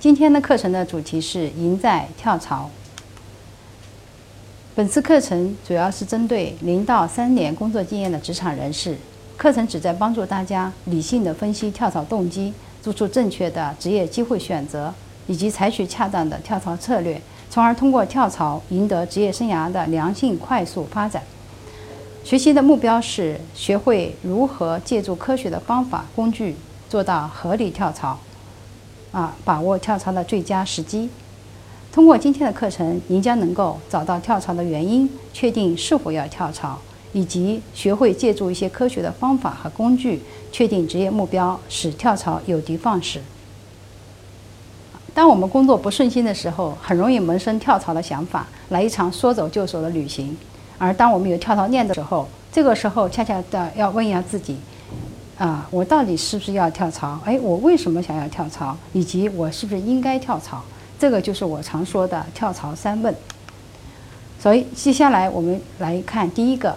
今天的课程的主题是赢在跳槽。本次课程主要是针对零到三年工作经验的职场人士，课程旨在帮助大家理性的分析跳槽动机，做出正确的职业机会选择，以及采取恰当的跳槽策略，从而通过跳槽赢得职业生涯的良性快速发展。学习的目标是学会如何借助科学的方法工具做到合理跳槽。啊，把握跳槽的最佳时机。通过今天的课程，您将能够找到跳槽的原因，确定是否要跳槽，以及学会借助一些科学的方法和工具，确定职业目标，使跳槽有的放矢。当我们工作不顺心的时候，很容易萌生跳槽的想法，来一场说走就走的旅行。而当我们有跳槽念的时候，这个时候恰恰的要问一下自己。啊，我到底是不是要跳槽？哎，我为什么想要跳槽？以及我是不是应该跳槽？这个就是我常说的跳槽三问。所以接下来我们来看第一个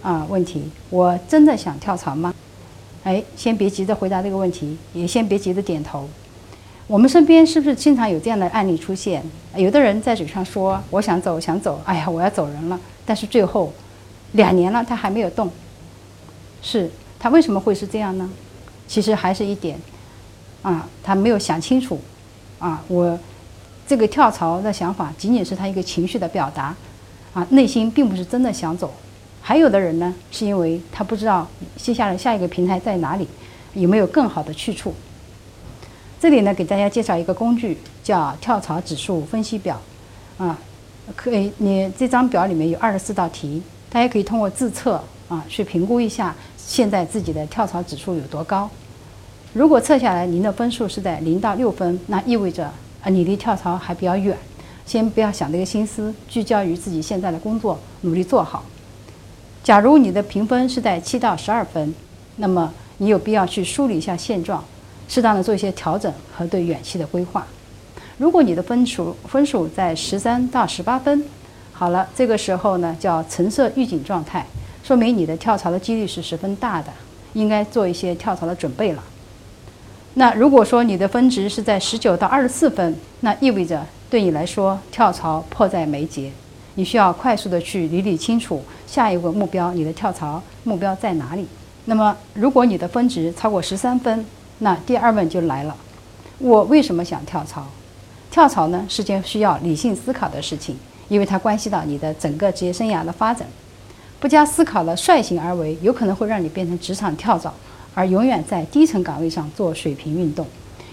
啊问题：我真的想跳槽吗？哎，先别急着回答这个问题，也先别急着点头。我们身边是不是经常有这样的案例出现？有的人在嘴上说我想走想走，哎呀我要走人了，但是最后两年了他还没有动，是。他为什么会是这样呢？其实还是一点，啊，他没有想清楚，啊，我这个跳槽的想法仅仅是他一个情绪的表达，啊，内心并不是真的想走。还有的人呢，是因为他不知道接下来下一个平台在哪里，有没有更好的去处。这里呢，给大家介绍一个工具，叫跳槽指数分析表，啊，可以，你这张表里面有二十四道题，大家可以通过自测啊去评估一下。现在自己的跳槽指数有多高？如果测下来您的分数是在零到六分，那意味着啊你离跳槽还比较远。先不要想这个心思，聚焦于自己现在的工作，努力做好。假如你的评分是在七到十二分，那么你有必要去梳理一下现状，适当的做一些调整和对远期的规划。如果你的分数分数在十三到十八分，好了，这个时候呢叫橙色预警状态。说明你的跳槽的几率是十分大的，应该做一些跳槽的准备了。那如果说你的分值是在十九到二十四分，那意味着对你来说跳槽迫在眉睫，你需要快速的去理理清楚下一个目标，你的跳槽目标在哪里。那么如果你的分值超过十三分，那第二问就来了：我为什么想跳槽？跳槽呢是件需要理性思考的事情，因为它关系到你的整个职业生涯的发展。不加思考的率性而为，有可能会让你变成职场跳蚤，而永远在低层岗位上做水平运动。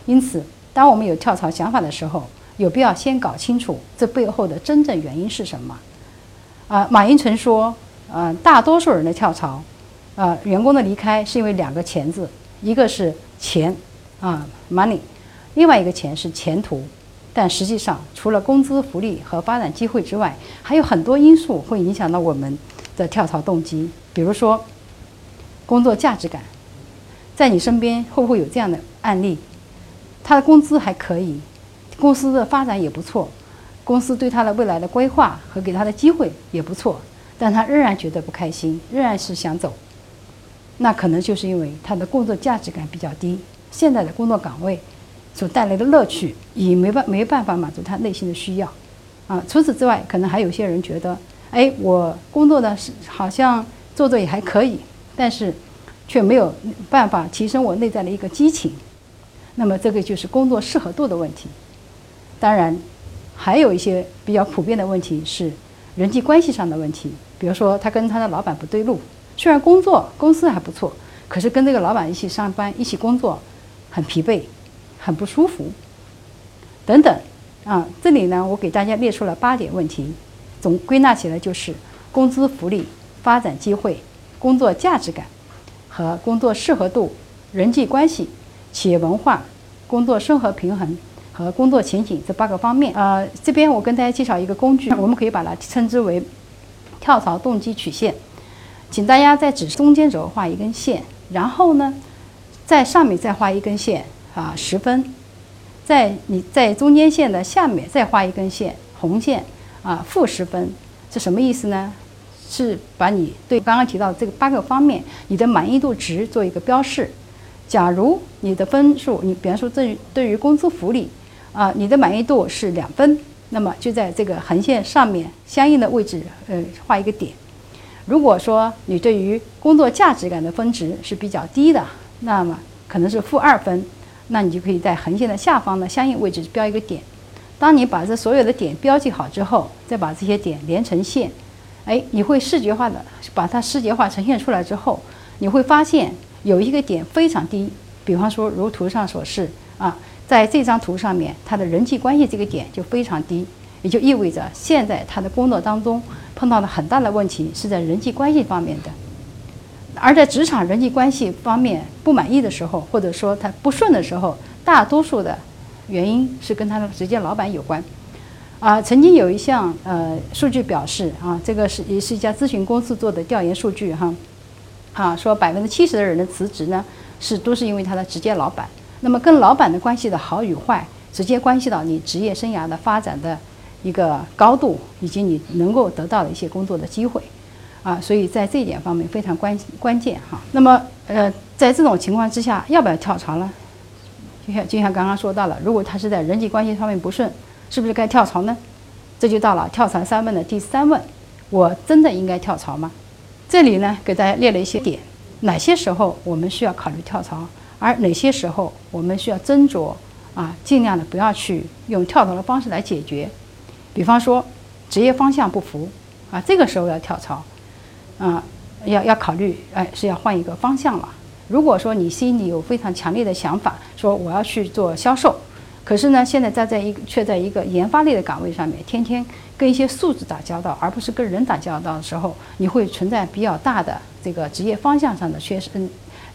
因此，当我们有跳槽想法的时候，有必要先搞清楚这背后的真正原因是什么。啊，马云曾说，呃，大多数人的跳槽，啊，员工的离开是因为两个钱字，一个是钱，啊，money，另外一个钱是前途。但实际上，除了工资、福利和发展机会之外，还有很多因素会影响到我们。的跳槽动机，比如说工作价值感，在你身边会不会有这样的案例？他的工资还可以，公司的发展也不错，公司对他的未来的规划和给他的机会也不错，但他仍然觉得不开心，仍然是想走。那可能就是因为他的工作价值感比较低，现在的工作岗位所带来的乐趣也没办没办法满足他内心的需要。啊，除此之外，可能还有些人觉得。哎，我工作呢是好像做做也还可以，但是却没有办法提升我内在的一个激情。那么这个就是工作适合度的问题。当然，还有一些比较普遍的问题是人际关系上的问题，比如说他跟他的老板不对路，虽然工作公司还不错，可是跟这个老板一起上班、一起工作很疲惫、很不舒服等等。啊，这里呢，我给大家列出了八点问题。总归纳起来就是工资福利、发展机会、工作价值感和工作适合度、人际关系、企业文化、工作生活平衡和工作前景这八个方面。呃，这边我跟大家介绍一个工具，我们可以把它称之为跳槽动机曲线。请大家在纸中间轴画一根线，然后呢，在上面再画一根线啊，十分。在你在中间线的下面再画一根线，红线啊，负十分。这什么意思呢？是把你对刚刚提到这个八个方面你的满意度值做一个标示。假如你的分数，你比方说对于对于工资福利啊，你的满意度是两分，那么就在这个横线上面相应的位置，呃，画一个点。如果说你对于工作价值感的分值是比较低的，那么可能是负二分，那你就可以在横线的下方的相应位置标一个点。当你把这所有的点标记好之后，再把这些点连成线，哎，你会视觉化的把它视觉化呈现出来之后，你会发现。有一个点非常低，比方说如图上所示啊，在这张图上面，他的人际关系这个点就非常低，也就意味着现在他的工作当中碰到的很大的问题是在人际关系方面的，而在职场人际关系方面不满意的时候，或者说他不顺的时候，大多数的原因是跟他的直接老板有关。啊，曾经有一项呃数据表示啊，这个是也是一家咨询公司做的调研数据哈。啊，说百分之七十的人的辞职呢，是都是因为他的直接老板。那么跟老板的关系的好与坏，直接关系到你职业生涯的发展的一个高度，以及你能够得到的一些工作的机会。啊，所以在这一点方面非常关关键哈。那么呃，在这种情况之下，要不要跳槽呢？就像刚刚说到了，如果他是在人际关系方面不顺，是不是该跳槽呢？这就到了跳槽三问的第三问：我真的应该跳槽吗？这里呢，给大家列了一些点，哪些时候我们需要考虑跳槽，而哪些时候我们需要斟酌啊，尽量的不要去用跳槽的方式来解决。比方说，职业方向不符啊，这个时候要跳槽，啊，要要考虑，哎，是要换一个方向了。如果说你心里有非常强烈的想法，说我要去做销售。可是呢，现在站在一个却在一个研发类的岗位上面，天天跟一些数字打交道，而不是跟人打交道的时候，你会存在比较大的这个职业方向上的缺失，嗯，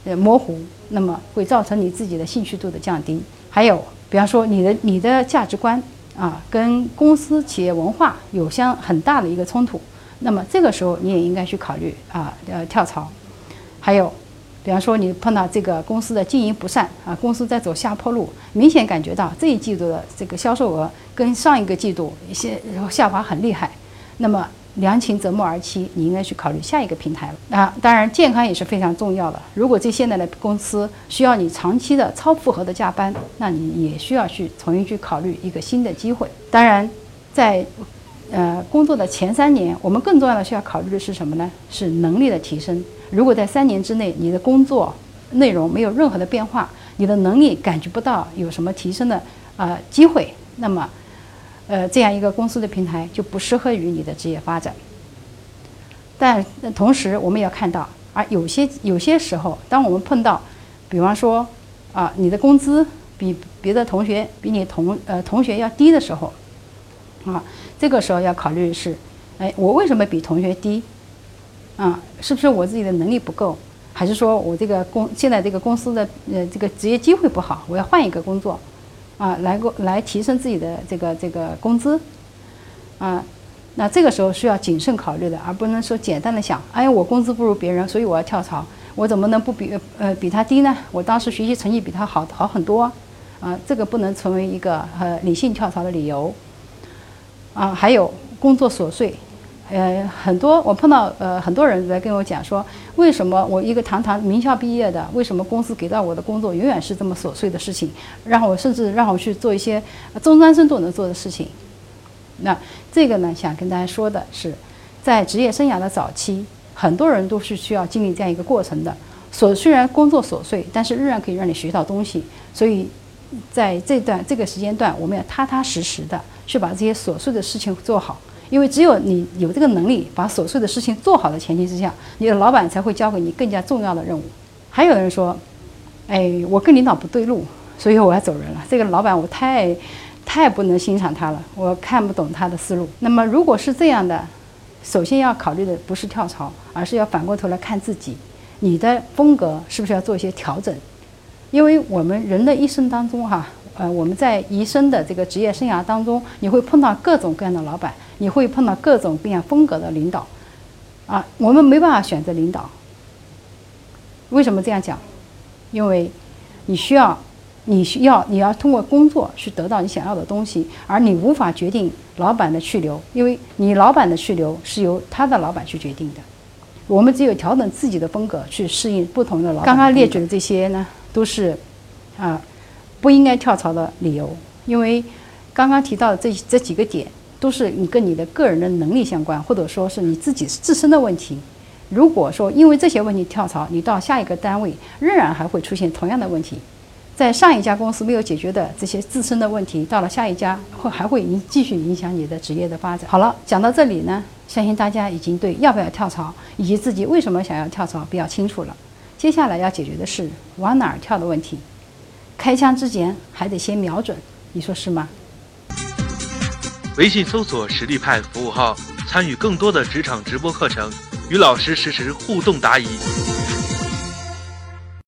呃模糊，那么会造成你自己的兴趣度的降低。还有，比方说你的你的价值观啊，跟公司企业文化有相很大的一个冲突，那么这个时候你也应该去考虑啊，呃跳槽。还有。比方说，你碰到这个公司的经营不善啊，公司在走下坡路，明显感觉到这一季度的这个销售额跟上一个季度一些下滑很厉害，那么良禽择木而栖，你应该去考虑下一个平台了啊。当然，健康也是非常重要的。如果这现在的公司需要你长期的超负荷的加班，那你也需要去重新去考虑一个新的机会。当然，在呃工作的前三年，我们更重要的需要考虑的是什么呢？是能力的提升。如果在三年之内，你的工作内容没有任何的变化，你的能力感觉不到有什么提升的呃机会，那么，呃，这样一个公司的平台就不适合于你的职业发展。但同时，我们也要看到，而有些有些时候，当我们碰到，比方说啊，你的工资比别的同学比你同呃同学要低的时候，啊，这个时候要考虑是，哎，我为什么比同学低？啊，是不是我自己的能力不够，还是说我这个公现在这个公司的呃这个职业机会不好，我要换一个工作，啊，来过来提升自己的这个这个工资，啊，那这个时候需要谨慎考虑的，而不能说简单的想，哎，我工资不如别人，所以我要跳槽，我怎么能不比呃比他低呢？我当时学习成绩比他好好很多，啊，这个不能成为一个呃理性跳槽的理由，啊，还有工作琐碎。呃，很多我碰到呃很多人在跟我讲说，为什么我一个堂堂名校毕业的，为什么公司给到我的工作永远是这么琐碎的事情，让我甚至让我去做一些中专生都能做的事情。那这个呢，想跟大家说的是，在职业生涯的早期，很多人都是需要经历这样一个过程的。琐虽然工作琐碎，但是仍然可以让你学到东西。所以在这段这个时间段，我们要踏踏实实的去把这些琐碎的事情做好。因为只有你有这个能力把琐碎的事情做好的前提之下，你的老板才会交给你更加重要的任务。还有人说：“哎，我跟领导不对路，所以我要走人了。这个老板我太，太不能欣赏他了，我看不懂他的思路。”那么如果是这样的，首先要考虑的不是跳槽，而是要反过头来看自己，你的风格是不是要做一些调整？因为我们人的一生当中哈，呃，我们在一生的这个职业生涯当中，你会碰到各种各样的老板，你会碰到各种各样风格的领导，啊，我们没办法选择领导。为什么这样讲？因为你需要，你需要，你要通过工作去得到你想要的东西，而你无法决定老板的去留，因为你老板的去留是由他的老板去决定的。我们只有调整自己的风格去适应不同的老板。刚刚列举的这些呢，都是啊不应该跳槽的理由，因为刚刚提到的这这几个点都是你跟你的个人的能力相关，或者说是你自己自身的问题。如果说因为这些问题跳槽，你到下一个单位仍然还会出现同样的问题，在上一家公司没有解决的这些自身的问题，到了下一家会还会影继续影响你的职业的发展。好了，讲到这里呢。相信大家已经对要不要跳槽以及自己为什么想要跳槽比较清楚了。接下来要解决的是往哪儿跳的问题。开枪之前还得先瞄准，你说是吗？微信搜索“实力派”服务号，参与更多的职场直播课程，与老师实时互动答疑。